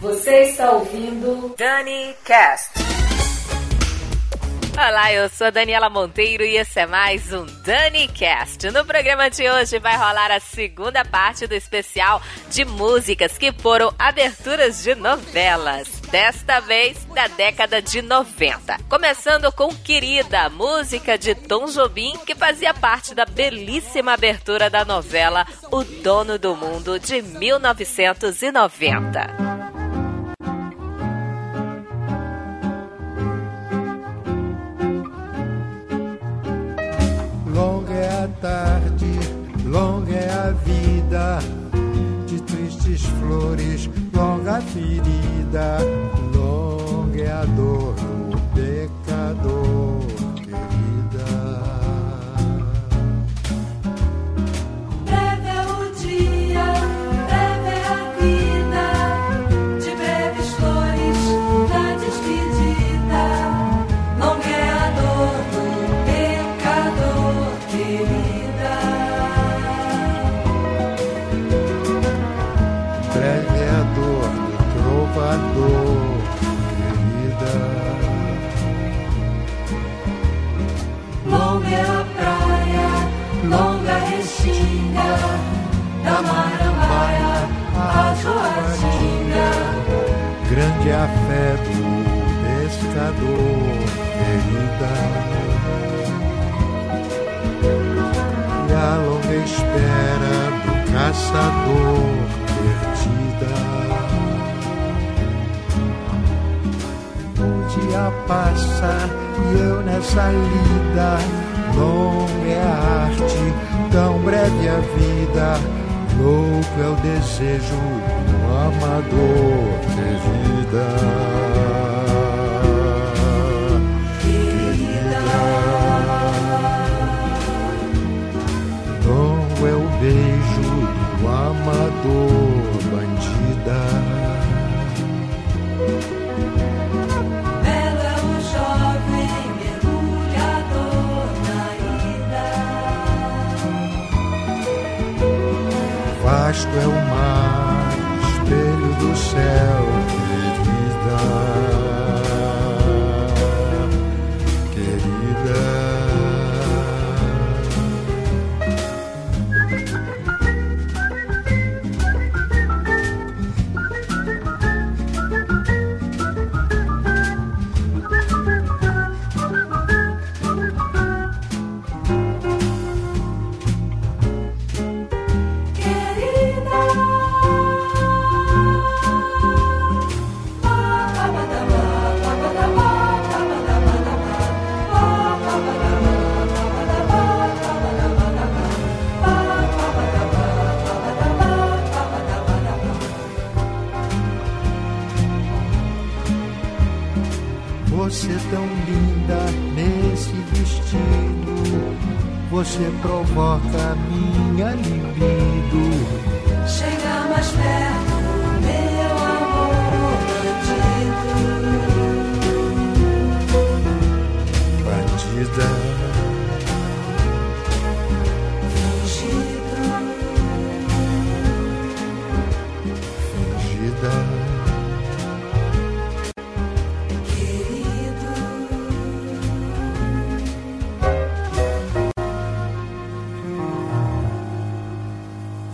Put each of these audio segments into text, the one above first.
Você está ouvindo Dani Cast. Olá, eu sou Daniela Monteiro e esse é mais um Dani Cast. No programa de hoje vai rolar a segunda parte do especial de músicas que foram aberturas de novelas. Desta vez da década de 90. Começando com Querida, música de Tom Jobim, que fazia parte da belíssima abertura da novela O Dono do Mundo de 1990. Tarde, longa é a vida, de tristes flores, longa ferida, longa é a dor do pecador. Lida, longa é a arte, tão breve a vida Louco é o desejo do amador yourself você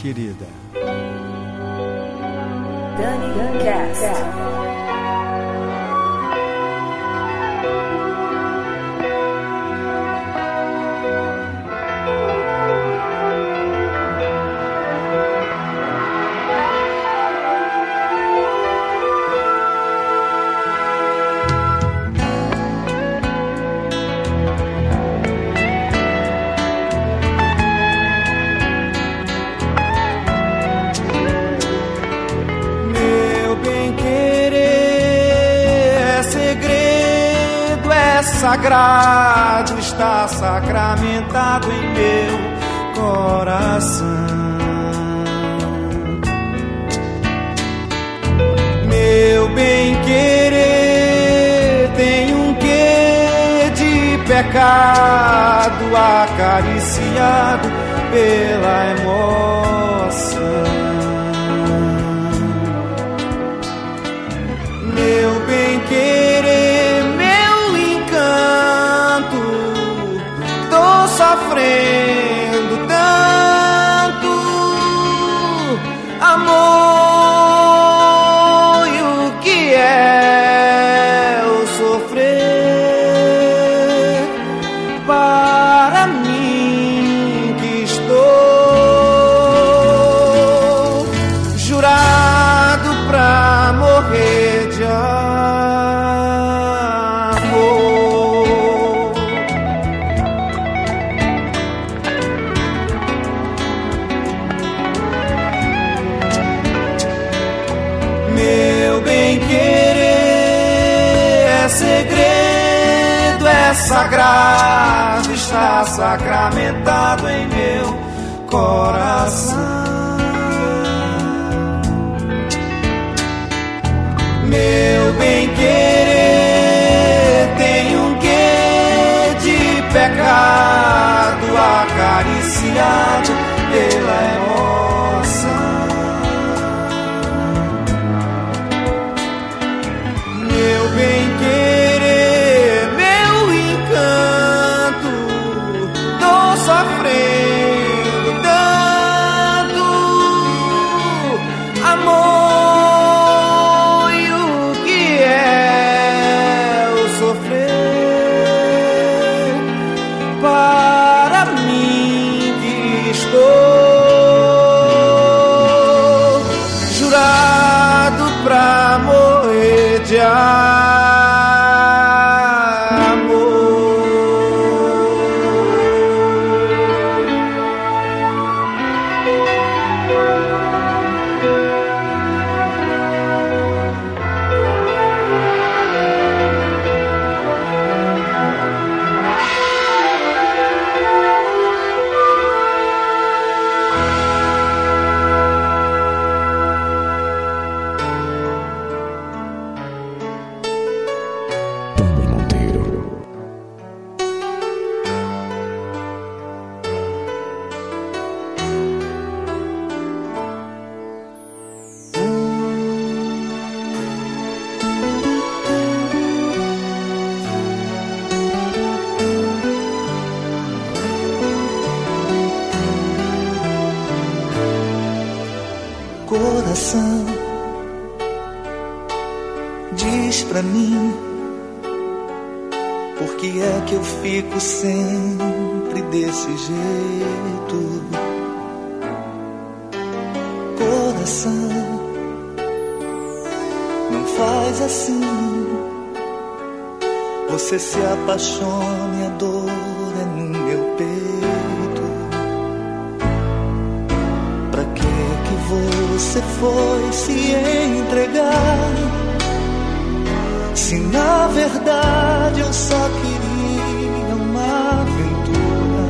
querida. Dani Cast. Sagrado está sacramentado em meu coração. Meu bem querer tem um quê de pecado acariciado pela emoção. it Coração, diz pra mim, por que é que eu fico sempre desse jeito? Coração, não faz assim. Você se apaixone, a dor você foi se entregar? Se na verdade eu só queria uma aventura.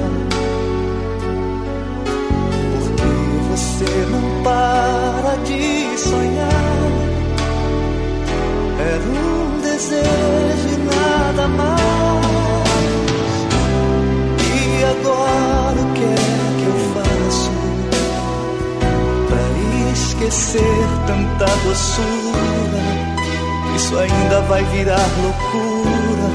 Porque você não para de sonhar. Era um desejo e nada mais. E agora esquecer tanta doçura. Isso ainda vai virar loucura.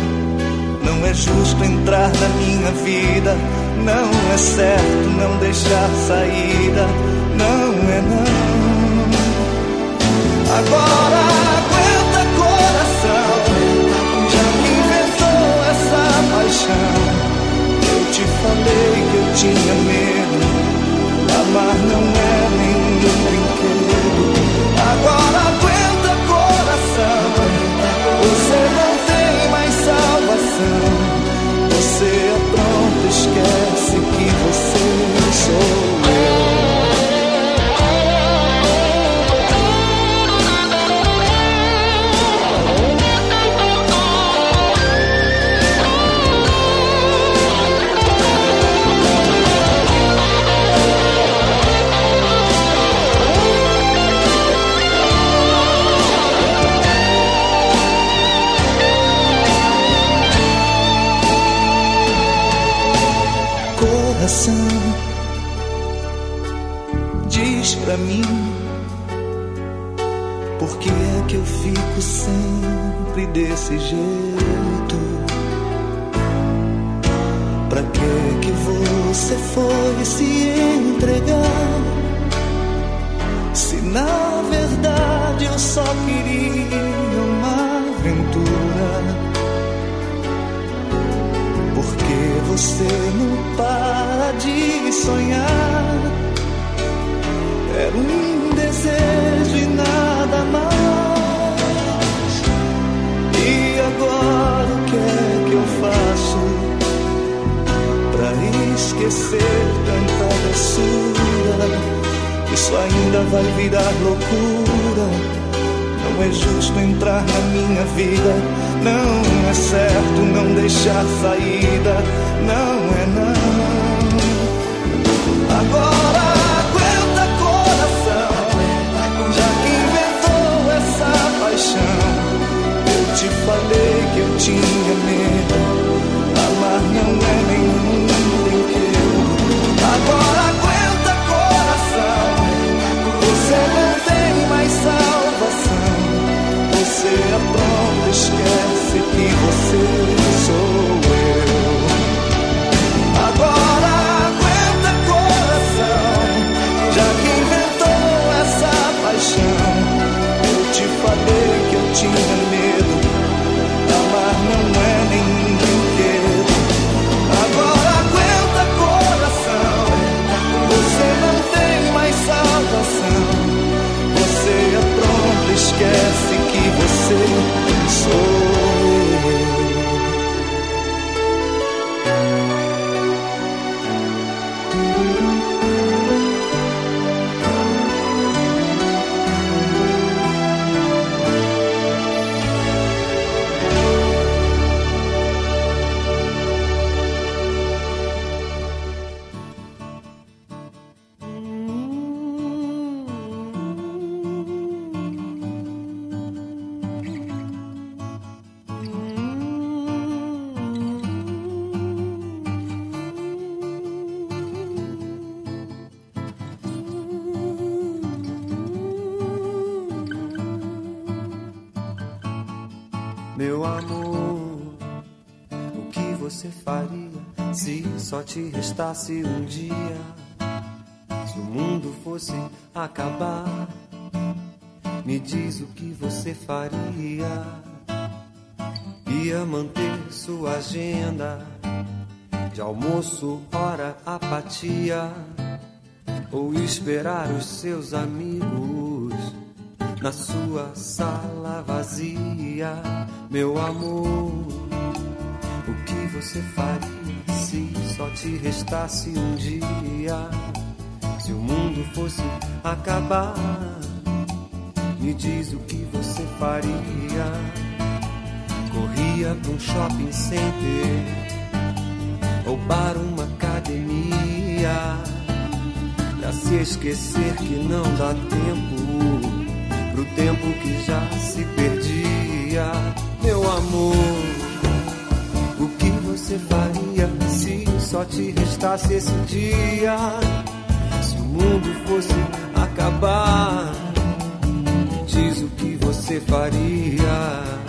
Não é justo entrar na minha vida. Não é certo não deixar saída. Não é não. Agora aguenta coração. Já que inventou essa paixão. Eu te falei que eu tinha medo. Amar não é Coração, diz pra mim, por que é que eu fico sempre desse jeito? Pra que que você foi se entregar? Se na verdade eu só queria você não para de sonhar. Era um desejo e nada mais. E agora o que é que eu faço pra esquecer tanta doçura? Isso ainda vai virar loucura. Não é justo entrar na minha vida. Não é certo não deixar saída. Falei que eu tinha medo. Te restasse um dia? Se o mundo fosse acabar, me diz o que você faria. Ia manter sua agenda de almoço, hora, apatia, ou esperar os seus amigos na sua sala vazia, meu amor. Você faria se só te restasse um dia? Se o mundo fosse acabar, me diz o que você faria. Corria pra um shopping center, ou para uma academia, pra se esquecer que não dá tempo pro tempo que já se perdia, meu amor. Você faria se só te restasse esse dia? Se o mundo fosse acabar, diz o que você faria.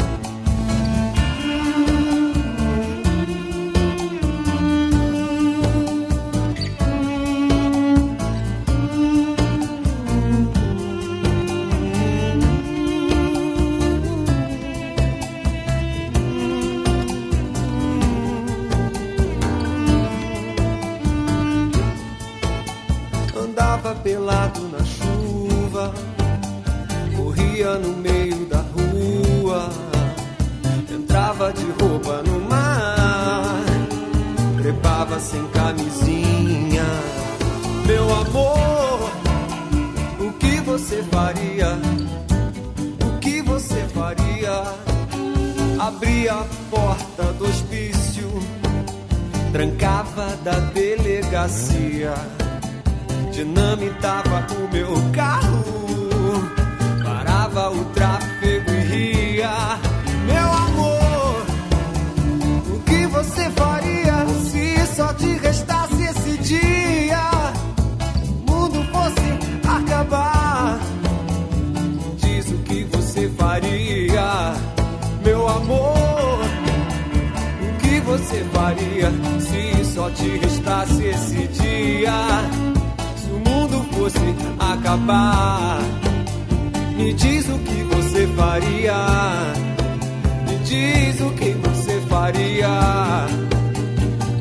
Diz o que você faria.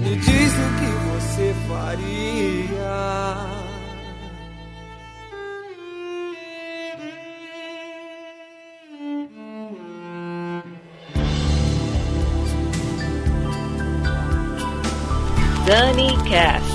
Me diz o que você faria. Dani Cast.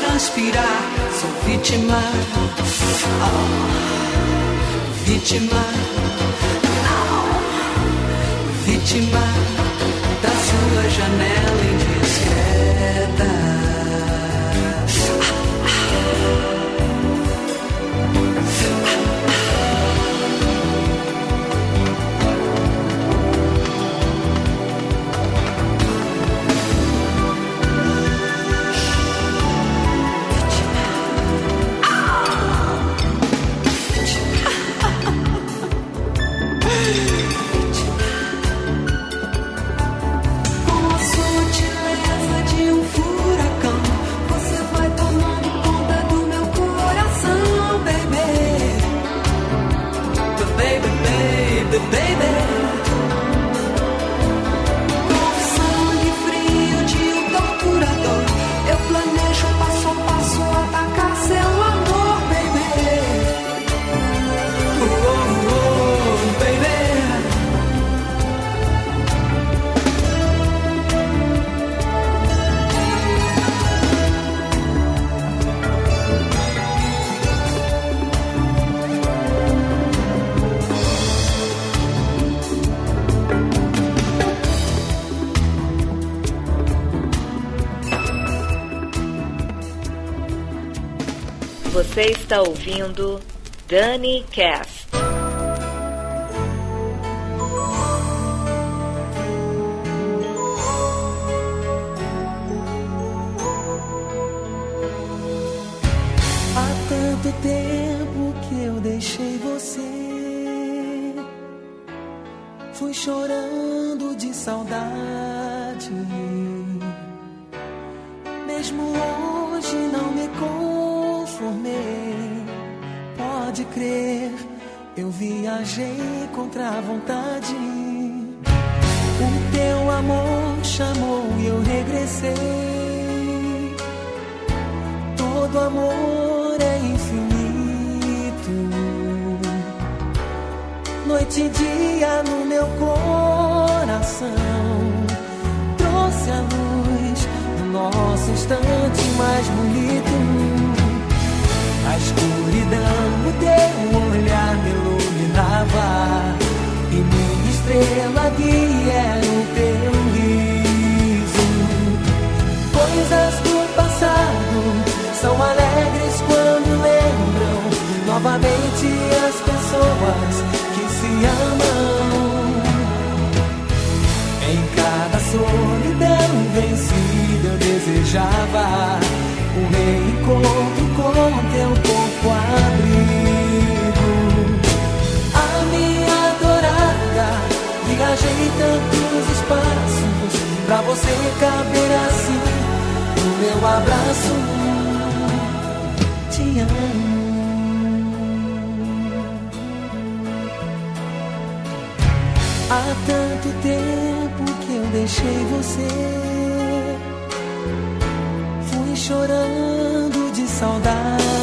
transpirar. Sou vítima, oh, vítima, não, vítima da sua janela indiana. Você está ouvindo Dani Cast. Caber assim no meu abraço. Te amo. Há tanto tempo que eu deixei você. Fui chorando de saudade.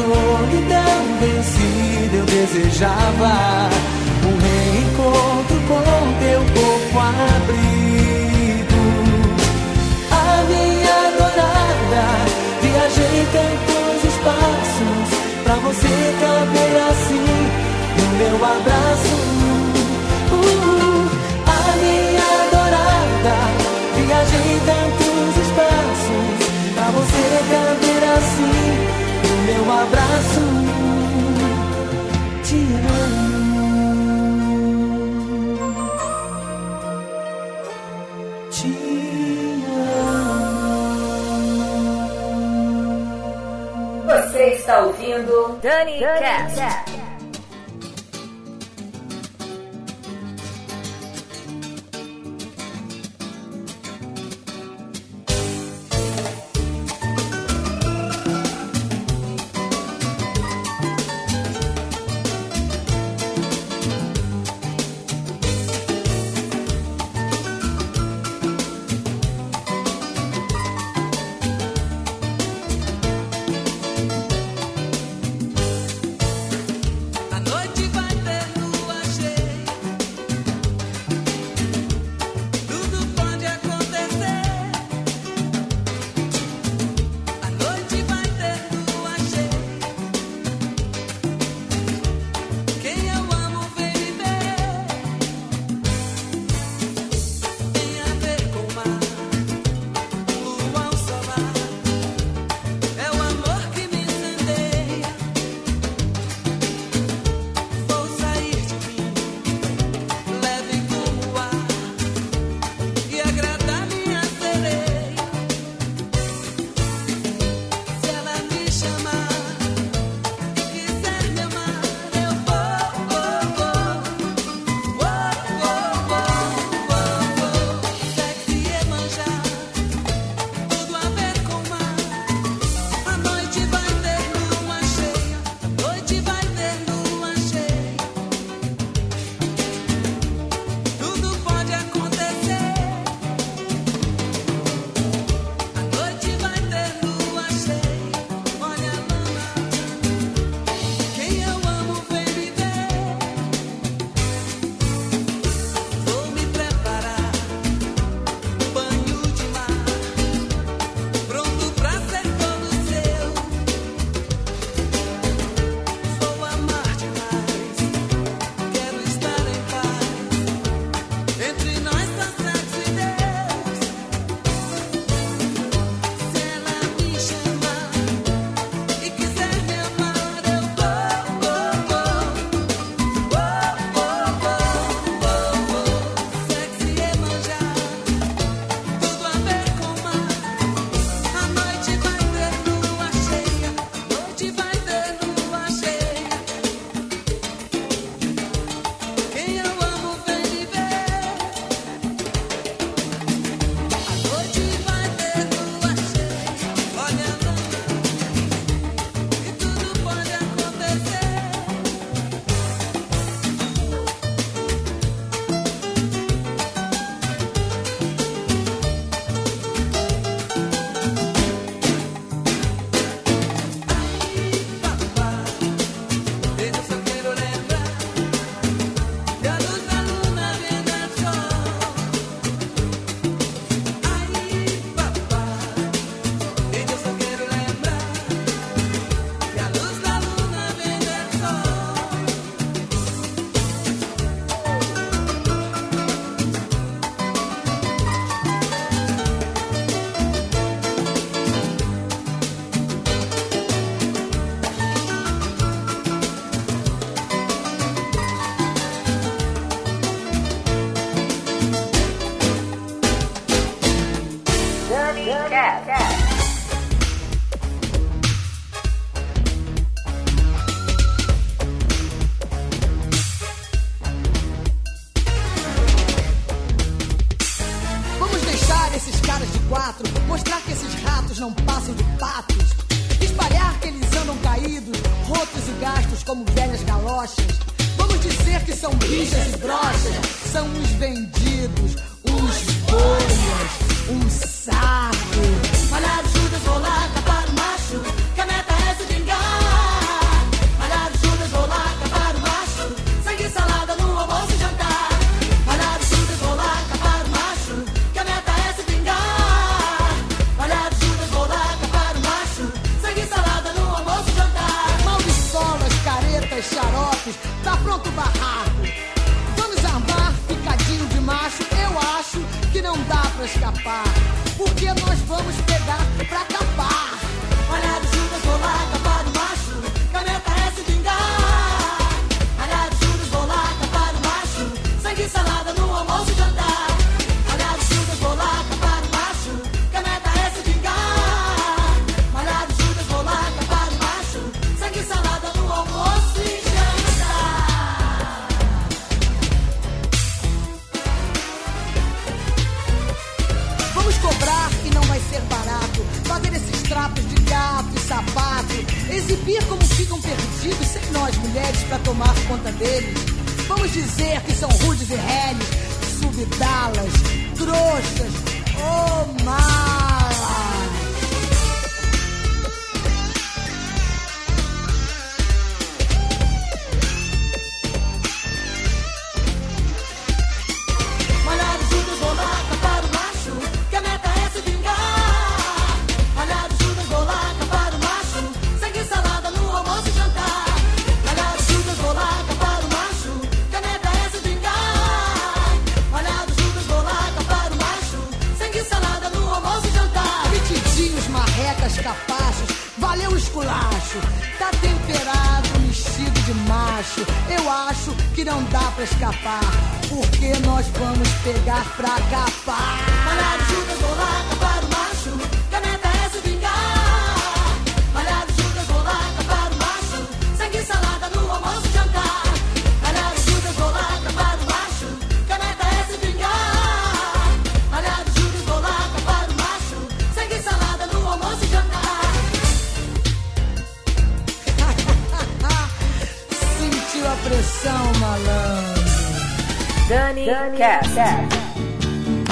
Solidão vencida eu desejava um reencontro com teu corpo abrigo. A minha adorada, viajei tantos espaços pra você caber assim no meu abraço. Uh, a minha adorada, viajei tantos espaços pra você caber assim meu abraço. Te amo. Você está ouvindo Dani, Cast. Vamos passam de patos. Espalhar que eles andam caídos, rotos e gastos como velhas galochas. Vamos dizer que são bichas e brochas, são uns vendidos, uns bolhas, um saco. Malhar Judas, lá tapar o macho, Exibir como ficam perdidos sem nós mulheres pra tomar conta deles. Vamos dizer que são rudes e réis, subdalas, trouxas, oh malas. Pressão, malandro. Dani, Cast.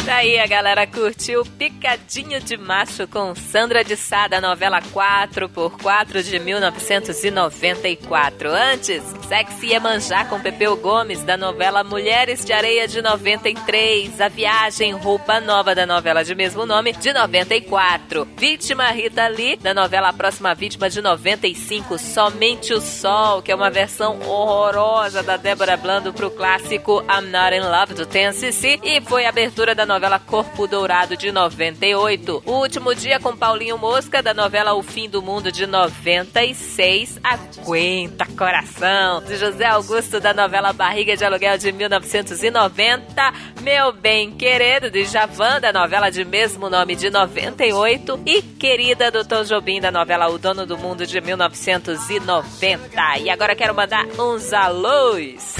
Daí a galera curtiu Picadinho de Macho com Sandra de Sá da novela 4 por 4 de 1994. Antes, Sexy Iemanjá com Pepeu Gomes da novela Mulheres de Areia de 93. A Viagem Roupa Nova da novela de mesmo nome de 94. Vítima Rita Lee da novela A Próxima Vítima de 95. Somente o Sol, que é uma versão horrorosa da Débora Blando pro clássico I'm Not in Love do TNCC e foi a abertura da novela Corpo Dourado de 98. O último dia com Paulinho Mosca da novela O Fim do Mundo de 96. Aguenta coração de José Augusto da novela Barriga de Aluguel de 1990. Meu Bem Querer de Javan da novela de mesmo nome de 98 e Querida do Tom Jobim da novela O Dono do Mundo de 1990. E agora quero mandar uns alôs.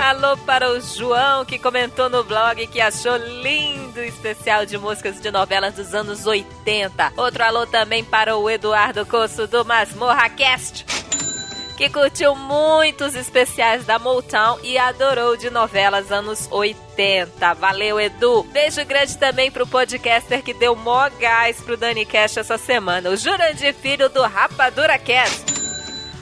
Alô para o João, que comentou no blog que achou lindo o especial de músicas de novelas dos anos 80. Outro alô também para o Eduardo Coço do Masmorra Cast, que curtiu muitos especiais da Motown e adorou de novelas anos 80. Valeu, Edu. Beijo grande também pro podcaster que deu mó gás pro Dani Cash essa semana, o Jurandir Filho do Rapadura Cast.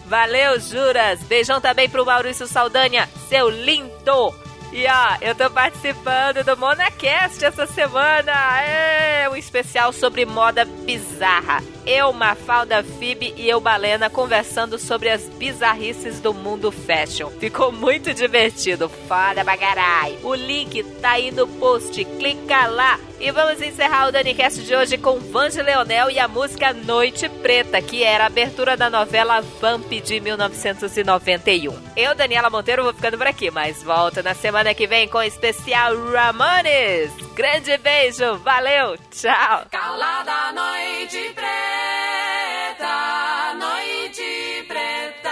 Valeu, Juras. Beijão também pro Maurício Saldanha, seu lindo. E ó, eu tô participando do MonaCast essa semana. É um especial sobre moda bizarra. Eu, Mafalda Fib e eu, Balena, conversando sobre as bizarrices do mundo fashion. Ficou muito divertido. Foda bagarai. O link tá aí no post. Clica lá. E vamos encerrar o DaniCast de hoje com Vange Leonel e a música Noite Preta, que era a abertura da novela Vamp de 1991. Eu, Daniela Monteiro, vou ficando por aqui, mas volto na semana que vem com o especial Ramones. grande beijo, valeu, tchau! Calada noite preta, noite preta.